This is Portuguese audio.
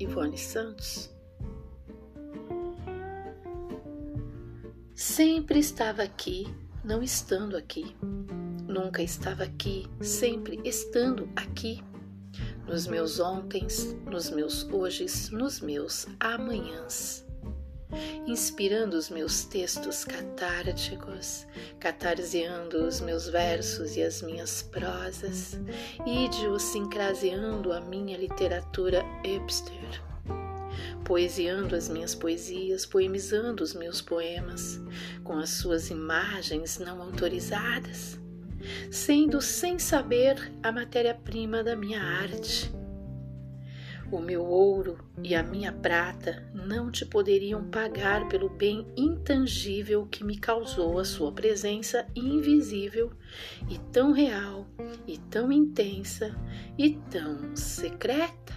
Ivone Santos. Sempre estava aqui, não estando aqui. Nunca estava aqui, sempre estando aqui. Nos meus ontens, nos meus hojes, nos meus amanhãs inspirando os meus textos catárticos, catarseando os meus versos e as minhas prosas, idiosincraseando a minha literatura hipster, poesiando as minhas poesias, poemizando os meus poemas, com as suas imagens não autorizadas, sendo sem saber a matéria-prima da minha arte o meu ouro e a minha prata não te poderiam pagar pelo bem intangível que me causou a sua presença invisível e tão real, e tão intensa, e tão secreta.